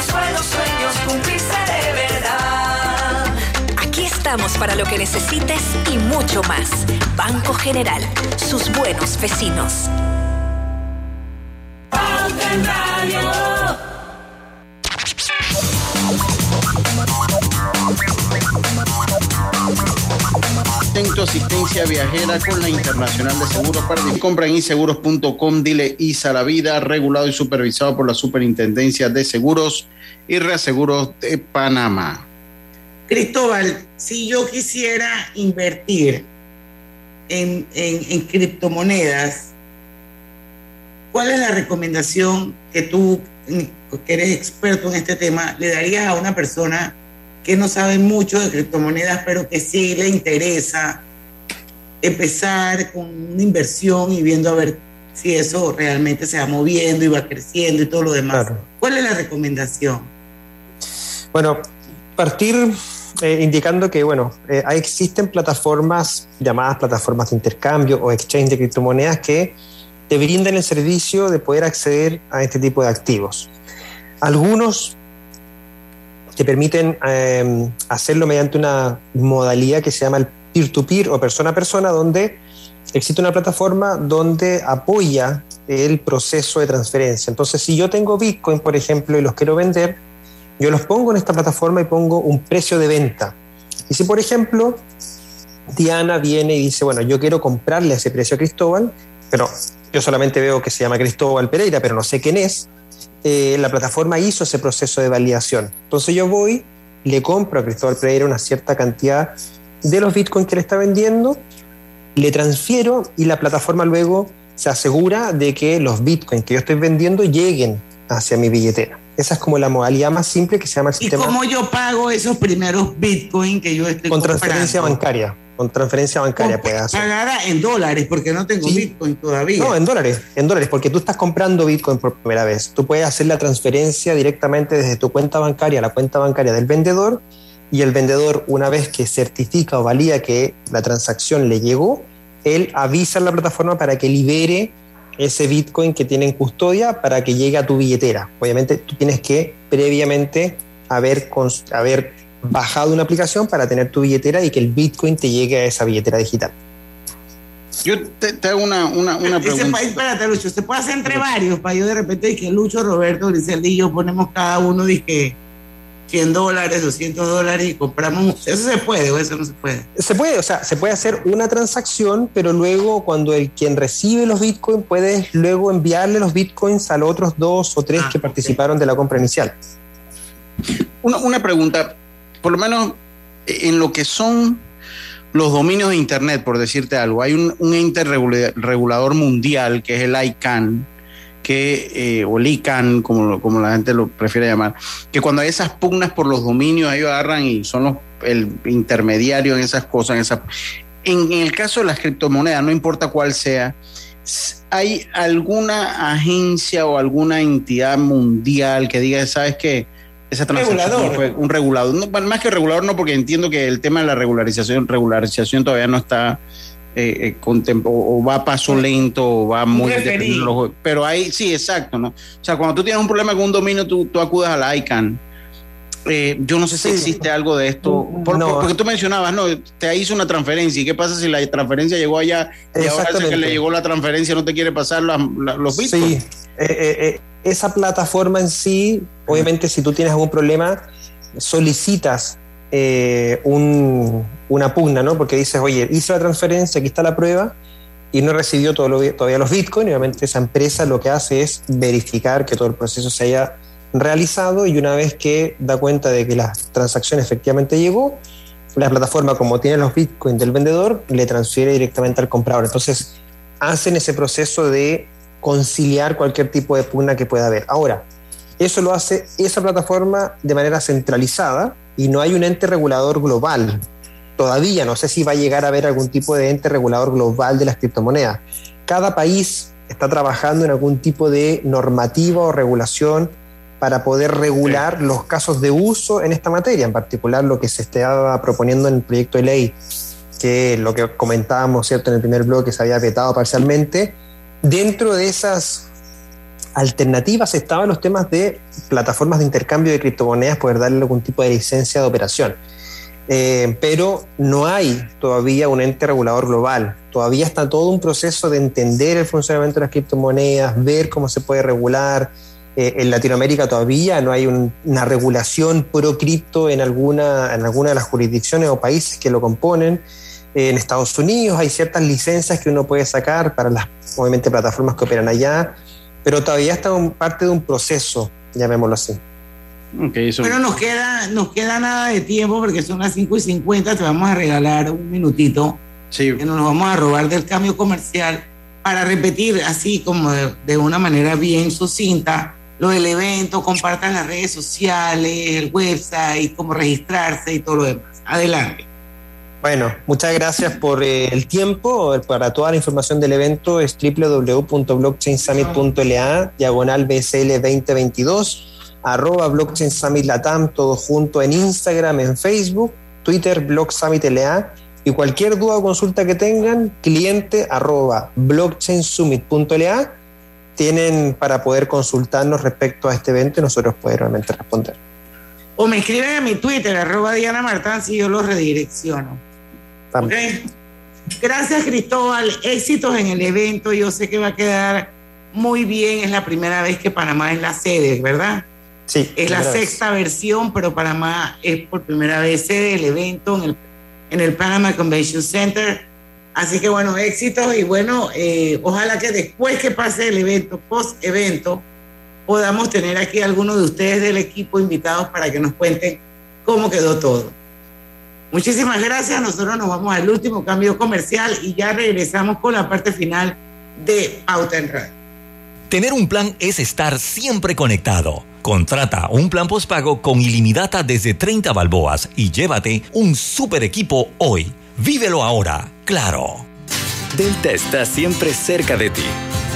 Los buenos sueños cumplirse de verdad. Aquí estamos para lo que necesites y mucho más. Banco General, sus buenos vecinos. Asistencia Viajera con la Internacional de Seguros para. Compra en inseguros.com, dile ISA la vida, regulado y supervisado por la Superintendencia de Seguros y Reaseguros de Panamá. Cristóbal, si yo quisiera invertir en, en criptomonedas, ¿cuál es la recomendación que tú, que eres experto en este tema, le darías a una persona que no sabe mucho de criptomonedas, pero que sí le interesa empezar con una inversión y viendo a ver si eso realmente se va moviendo y va creciendo y todo lo demás. ¿Cuál es la recomendación? Bueno, partir eh, indicando que, bueno, eh, existen plataformas llamadas plataformas de intercambio o exchange de criptomonedas que te brindan el servicio de poder acceder a este tipo de activos. Algunos te permiten eh, hacerlo mediante una modalidad que se llama el peer-to-peer o persona a persona, donde existe una plataforma donde apoya el proceso de transferencia. Entonces, si yo tengo Bitcoin, por ejemplo, y los quiero vender, yo los pongo en esta plataforma y pongo un precio de venta. Y si, por ejemplo, Diana viene y dice, bueno, yo quiero comprarle ese precio a Cristóbal, pero yo solamente veo que se llama Cristóbal Pereira, pero no sé quién es, eh, la plataforma hizo ese proceso de validación. Entonces yo voy, le compro a Cristóbal Pereira una cierta cantidad de los bitcoins que le está vendiendo, le transfiero y la plataforma luego se asegura de que los bitcoins que yo estoy vendiendo lleguen hacia mi billetera. Esa es como la modalidad más simple que se llama el sistema. ¿Y cómo yo pago esos primeros bitcoins que yo estoy Con transferencia bancaria con transferencia bancaria puedes hacer. Pagada en dólares, porque no tengo Bitcoin todavía. No, en dólares, en dólares, porque tú estás comprando Bitcoin por primera vez. Tú puedes hacer la transferencia directamente desde tu cuenta bancaria a la cuenta bancaria del vendedor y el vendedor, una vez que certifica o valida que la transacción le llegó, él avisa a la plataforma para que libere ese Bitcoin que tiene en custodia para que llegue a tu billetera. Obviamente tú tienes que previamente haber, haber bajado una aplicación para tener tu billetera y que el Bitcoin te llegue a esa billetera digital. Yo te, hago una, una, una pregunta. espérate, Lucho, se puede hacer entre varios, para yo de repente dije Lucho, Roberto, Griseldi y yo ponemos cada uno, dije 100 dólares, 200 dólares y compramos. ¿Eso se puede o eso no se puede? Se puede, o sea, se puede hacer una transacción, pero luego cuando el quien recibe los bitcoins puedes luego enviarle los bitcoins a los otros dos o tres ah, que participaron de la compra inicial. Una, una pregunta, por lo menos en lo que son los dominios de Internet, por decirte algo, hay un, ente regulador mundial que es el ICANN, que, eh, o el ICANN, como, como la gente lo prefiere llamar, que cuando hay esas pugnas por los dominios, ellos agarran y son los, el intermediario en esas cosas. En, esa, en, el caso de las criptomonedas, no importa cuál sea, ¿hay alguna agencia o alguna entidad mundial que diga, sabes qué? esa regulador. fue un regulador. más que regulador, no, porque entiendo que el tema de la regularización, regularización todavía no está eh, eh o va a paso lento o va muy pero ahí sí exacto no o sea cuando tú tienes un problema con un dominio tú, tú acudes al ICANN. Eh, yo no sé si existe algo de esto porque tú mencionabas no te hizo una transferencia y qué pasa si la transferencia llegó allá y ahora que le llegó la transferencia no te quiere pasar los bitcoins sí eh, esa plataforma en sí, obviamente si tú tienes algún problema, solicitas eh, una pugna, ¿no? Porque dices, oye, hice la transferencia, aquí está la prueba, y no recibió todavía los bitcoins, y obviamente esa empresa lo que hace es verificar que todo el proceso se haya realizado y una vez que da cuenta de que la transacción efectivamente llegó, la plataforma como tiene los bitcoins del vendedor, le transfiere directamente al comprador. Entonces, hacen ese proceso de conciliar cualquier tipo de pugna que pueda haber. Ahora, eso lo hace esa plataforma de manera centralizada y no hay un ente regulador global. Todavía no sé si va a llegar a haber algún tipo de ente regulador global de las criptomonedas. Cada país está trabajando en algún tipo de normativa o regulación para poder regular los casos de uso en esta materia, en particular lo que se estaba proponiendo en el proyecto de ley, que lo que comentábamos ¿cierto? en el primer bloque se había vetado parcialmente, Dentro de esas alternativas estaban los temas de plataformas de intercambio de criptomonedas, poder darle algún tipo de licencia de operación. Eh, pero no hay todavía un ente regulador global. Todavía está todo un proceso de entender el funcionamiento de las criptomonedas, ver cómo se puede regular. Eh, en Latinoamérica todavía no hay una regulación pro cripto en alguna, en alguna de las jurisdicciones o países que lo componen. en Estados Unidos, hay ciertas licencias que uno puede sacar para las, obviamente, plataformas que operan allá, pero todavía está en parte de un proceso, llamémoslo así. Pero nos queda, nos queda nada de tiempo porque son las 5 y 50, te vamos a regalar un minutito que nos vamos a robar del cambio comercial para repetir así como de, de una manera bien sucinta lo del evento, compartan las redes sociales, el website, cómo registrarse y todo lo demás. Adelante. Bueno, muchas gracias por eh, el tiempo. Para toda la información del evento es www.blockchainsummit.la, diagonal BSL 2022, arroba Blockchain Summit Latam, todo junto en Instagram, en Facebook, Twitter, Block Summit LA. Y cualquier duda o consulta que tengan, cliente arroba blockchainsummit.la, tienen para poder consultarnos respecto a este evento y nosotros poder realmente responder. O me escriben a mi Twitter, arroba Diana Martán, si yo los redirecciono. ¿Ok? Gracias, Cristóbal. Éxitos en el evento. Yo sé que va a quedar muy bien. Es la primera vez que Panamá es la sede, ¿verdad? Sí. Es la vez. sexta versión, pero Panamá es por primera vez sede del evento en el, en el Panama Convention Center. Así que bueno, éxitos y bueno, eh, ojalá que después que pase el evento, post evento, podamos tener aquí a algunos de ustedes del equipo invitados para que nos cuenten cómo quedó todo. Muchísimas gracias. Nosotros nos vamos al último cambio comercial y ya regresamos con la parte final de Pauta en Radio. Tener un plan es estar siempre conectado. Contrata un plan postpago con ilimitada desde 30 balboas y llévate un super equipo hoy. Vívelo ahora, claro. Delta está siempre cerca de ti,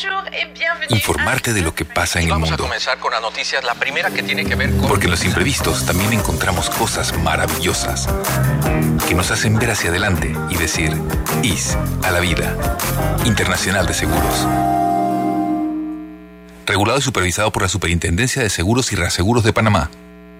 Bonjour et bienvenue. informarte de lo que pasa en el Vamos a mundo. comenzar con las noticias. La primera que tiene que ver con... Porque en los imprevistos también encontramos cosas maravillosas que nos hacen ver hacia adelante y decir IS a la vida. Internacional de Seguros. Regulado y supervisado por la Superintendencia de Seguros y Reaseguros de Panamá.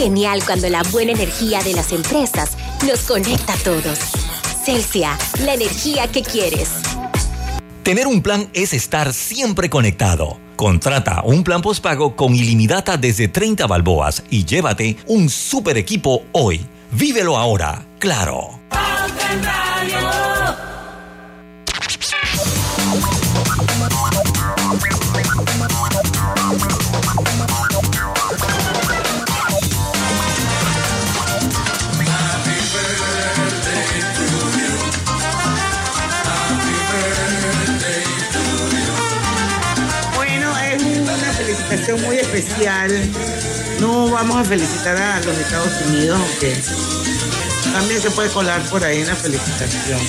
Genial cuando la buena energía de las empresas nos conecta a todos. Celsia, la energía que quieres. Tener un plan es estar siempre conectado. Contrata un plan postpago con ilimitada desde 30 balboas y llévate un super equipo hoy. Vívelo ahora, claro. No vamos a felicitar a los Estados Unidos, aunque también se puede colar por ahí una felicitación.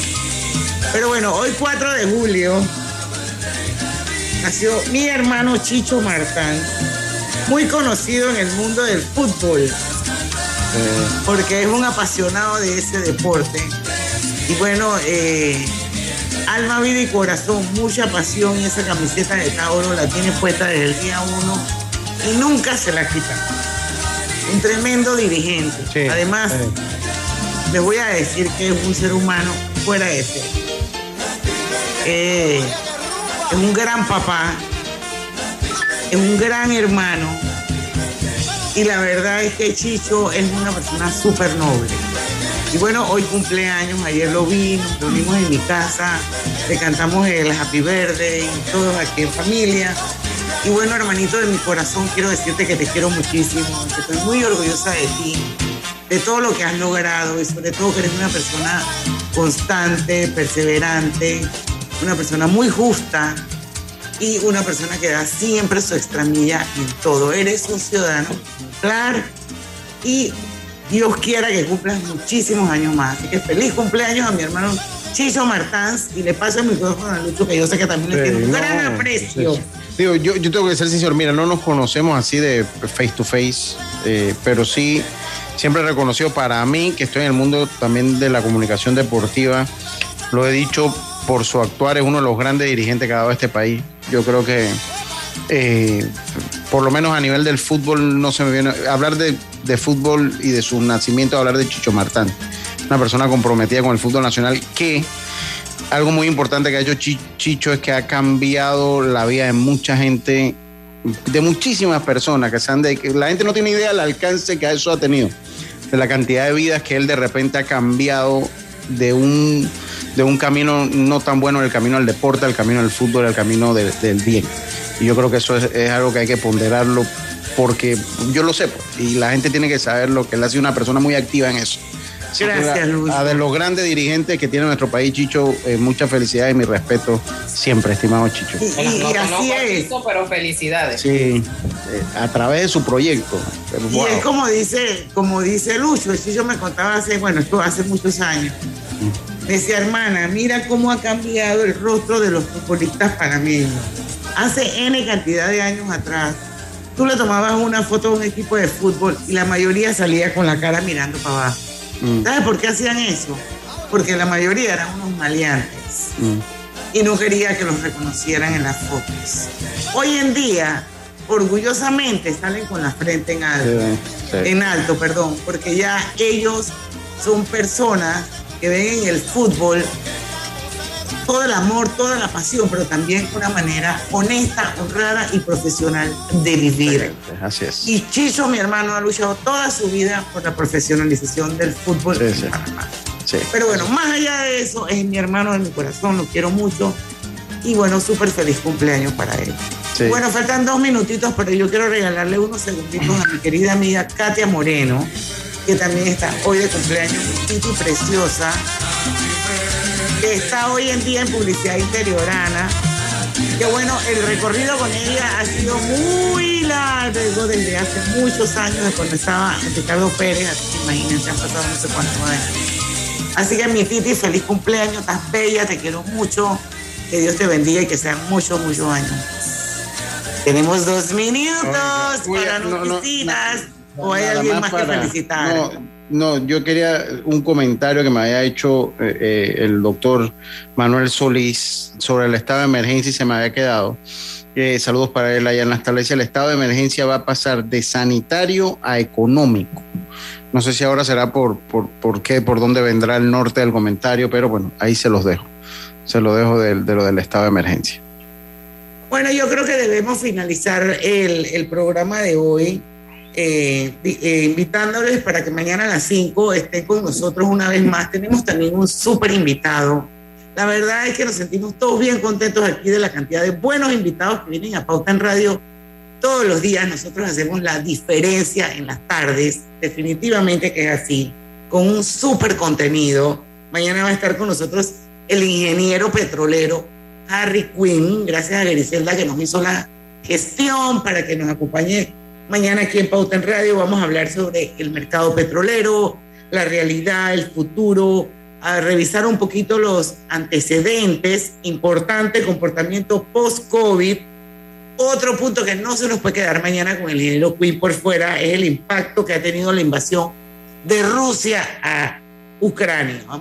Pero bueno, hoy 4 de julio nació mi hermano Chicho Martán. muy conocido en el mundo del fútbol, porque es un apasionado de ese deporte. Y bueno, eh, alma, vida y corazón, mucha pasión y esa camiseta de Tauro la tiene puesta desde el día uno y nunca se la quita. Un tremendo dirigente. Además, les voy a decir que es un ser humano fuera de ser. Eh, es un gran papá, es un gran hermano y la verdad es que Chicho es una persona súper noble. Y bueno, hoy cumpleaños, ayer lo vi, nos reunimos en mi casa, le cantamos el Happy Birthday y todos aquí en familia. Y bueno, hermanito de mi corazón, quiero decirte que te quiero muchísimo, que estoy muy orgullosa de ti, de todo lo que has logrado y sobre todo que eres una persona constante, perseverante, una persona muy justa y una persona que da siempre su extramilla en todo. Eres un ciudadano claro y Dios quiera que cumplas muchísimos años más. Así que feliz cumpleaños a mi hermano Chicho Martans y le paso el micrófono a Lucho, que yo sé que también le tiene un no, gran aprecio. sí. Digo, yo, yo tengo que ser sincero, mira, no nos conocemos así de face to face, eh, pero sí siempre he reconocido para mí, que estoy en el mundo también de la comunicación deportiva, lo he dicho por su actuar, es uno de los grandes dirigentes que ha dado este país. Yo creo que, eh, por lo menos a nivel del fútbol, no se me viene. Hablar de, de fútbol y de su nacimiento, hablar de Chicho Martán, una persona comprometida con el fútbol nacional que algo muy importante que ha hecho Chi- Chicho es que ha cambiado la vida de mucha gente, de muchísimas personas que se han de, que la gente no tiene idea del alcance que eso ha tenido, de la cantidad de vidas que él de repente ha cambiado de un, de un camino no tan bueno, el camino al deporte, al camino al fútbol, al camino del- del bien. Y yo creo que eso es, es algo que hay que ponderarlo porque yo lo sé pues, y la gente tiene que saberlo, que él ha sido una persona muy activa en eso. Gracias, Luis. A de los grandes dirigentes que tiene nuestro país, Chicho, eh, mucha felicidad y mi respeto siempre, estimado Chicho. Y, y- y así es. pero felicidades. Sí, eh, a través de su proyecto. Y Wow. es como dice, como dice Lucho, si yo me contaba hace, bueno, esto hace muchos años. Decía, hermana, mira cómo ha cambiado el rostro de los futbolistas panameños. Hace N cantidad de años atrás, tú le tomabas una foto a un equipo de fútbol y la mayoría salía con la cara mirando para abajo. Mm, ¿Sabes por qué hacían eso? Porque la mayoría eran unos maleantes mm. y no quería que los reconocieran en las fotos. Hoy en día, orgullosamente salen con la frente en alto, Sí, sí. en alto, perdón, porque ya ellos son personas que ven en el fútbol todo el amor, toda la pasión, pero también una manera honesta, honrada y profesional de vivir. Así es. Y Chicho, mi hermano, ha luchado toda su vida por la profesionalización del fútbol Sí, en sí. Panamá. Sí. Pero bueno, más allá de eso, es mi hermano de mi corazón, lo quiero mucho. Y bueno, súper feliz cumpleaños para él. Sí. Bueno, faltan dos minutitos, pero yo quiero regalarle unos segunditos a mi querida amiga Katia Moreno, que también está hoy de cumpleaños, Titi preciosa, que está hoy en día en publicidad interiorana. Que bueno, el recorrido con ella ha sido muy largo desde hace muchos años, de cuando estaba Ricardo Pérez, así que imagínense, han pasado no sé cuántos años. Así que mi Titi, feliz cumpleaños, estás bella, te quiero mucho, que Dios te bendiga y que sean muchos, muchos años. Tenemos dos minutos para noticias. ¿O hay alguien más más para- que felicitar? No, yo quería un comentario que me había hecho eh, eh, el doctor Manuel Solís sobre el estado de emergencia y se me había quedado. Eh, saludos para él allá en la establece. El estado de emergencia va a pasar de sanitario a económico. No sé si ahora será por, por, por qué, por dónde vendrá el norte del comentario, pero bueno, ahí se los dejo. Se lo dejo del- de lo del estado de emergencia. Bueno, yo creo que debemos finalizar el, el programa de hoy eh, eh, invitándoles para que mañana a las 5 estén con nosotros una vez más. Tenemos también un súper invitado. La verdad es que nos sentimos todos bien contentos aquí de la cantidad de buenos invitados que vienen a Pauta en Radio todos los días. Nosotros hacemos la diferencia en las tardes, definitivamente que es así, con un súper contenido. Mañana va a estar con nosotros el ingeniero petrolero Harry Quinn, gracias a Griselda que nos hizo la gestión para que nos acompañe mañana aquí en Pauta en Radio. Vamos a hablar sobre el mercado petrolero, la realidad, el futuro, a revisar un poquito los antecedentes, importante comportamiento post-COVID. Otro punto que no se nos puede quedar mañana con el ingeniero Quinn por fuera es el impacto que ha tenido la invasión de Rusia a Ucrania. Vamos